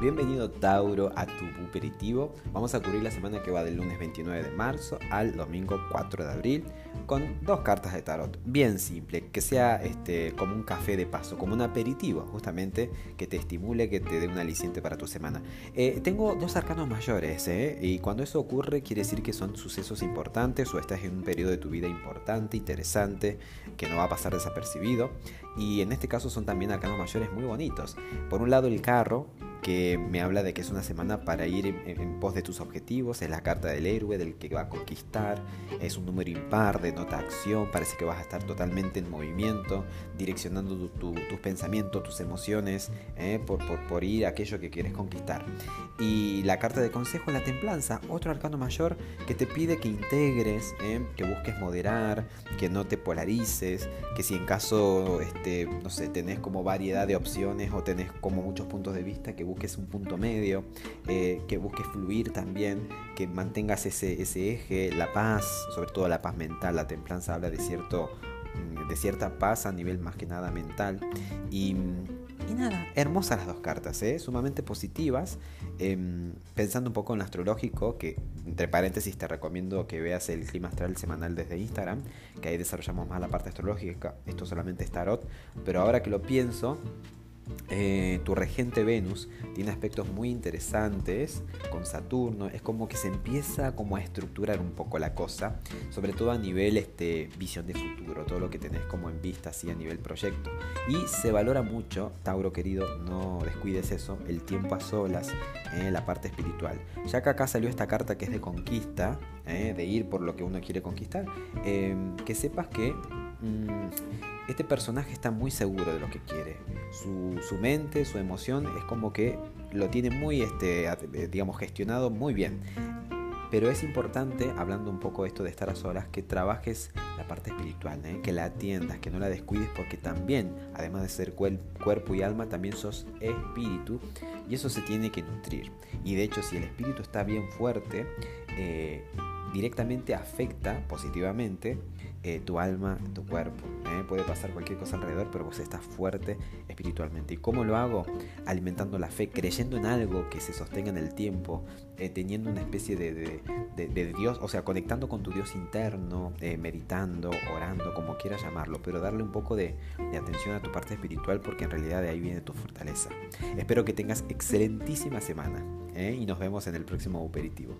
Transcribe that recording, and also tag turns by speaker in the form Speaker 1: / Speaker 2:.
Speaker 1: Bienvenido Tauro a tu aperitivo. Vamos a cubrir la semana que va del lunes 29 de marzo al domingo 4 de abril con dos cartas de tarot. Bien simple, que sea este, como un café de paso, como un aperitivo, justamente que te estimule, que te dé un aliciente para tu semana. Eh, tengo dos arcanos mayores, ¿eh? y cuando eso ocurre quiere decir que son sucesos importantes o estás en un periodo de tu vida importante, interesante, que no va a pasar desapercibido. Y en este caso son también arcanos mayores muy bonitos. Por un lado el carro, que me habla de que es una semana para ir en, pos de tus objetivos, es la carta del héroe, del que va a conquistar, es un número impar, de nota acción, parece que vas a estar totalmente en movimiento, direccionando tus pensamientos, tus emociones, eh, por, por, ir a aquello que quieres conquistar. Y la carta de consejo, la templanza, otro arcano mayor que te pide que integres, eh, que busques moderar, que no te polarices, que si en caso, este, no sé, tenés como variedad de opciones o tenés como muchos puntos de vista, que busques un punto medio, eh, que busques fluir también, que mantengas ese, ese eje, la paz, sobre todo la paz mental, la templanza habla de, cierto, mm, de cierta paz a nivel más que nada mental. Y, nada, hermosas las dos cartas, ¿eh? sumamente positivas. Em, pensando un poco en lo astrológico, que entre paréntesis te recomiendo que veas el clima astral semanal desde Instagram, que ahí desarrollamos más la parte astrológica, esto solamente es tarot, pero ahora que lo pienso, eh, tu regente Venus tiene aspectos muy interesantes con Saturno. Es como que se empieza como a estructurar un poco la cosa, sobre todo a nivel este, visión de futuro, todo lo que tenés como en vista así a nivel proyecto. Y se valora mucho, Tauro querido, no descuides eso, el tiempo a solas, eh, la parte espiritual. Ya que acá salió esta carta que es de conquista, eh, de ir por lo que uno quiere conquistar, que sepas que este personaje está muy seguro de lo que quiere. Su, mente, su emoción es como que lo tiene muy, este, eh, digamos, gestionado muy bien. Pero es importante, hablando un poco de esto de estar a solas, que trabajes la parte espiritual, ¿eh? que la atiendas, que no la descuides, porque también, además de ser cuerpo y alma, también sos espíritu y eso se tiene que nutrir. Y de hecho, si el espíritu está bien fuerte, eh, directamente afecta positivamente eh, tu alma, tu cuerpo. ¿eh? Puede pasar cualquier cosa alrededor, pero vos estás fuerte espiritualmente. ¿Y cómo lo hago? Alimentando la fe, creyendo en algo que se sostenga en el tiempo, eh, teniendo una especie de, Dios, o sea, conectando con tu Dios interno, meditando, orando, como quieras llamarlo, pero darle un poco de, atención a tu parte espiritual porque en realidad de ahí viene tu fortaleza. Espero que tengas excelentísima semana y nos vemos en el próximo aperitivo.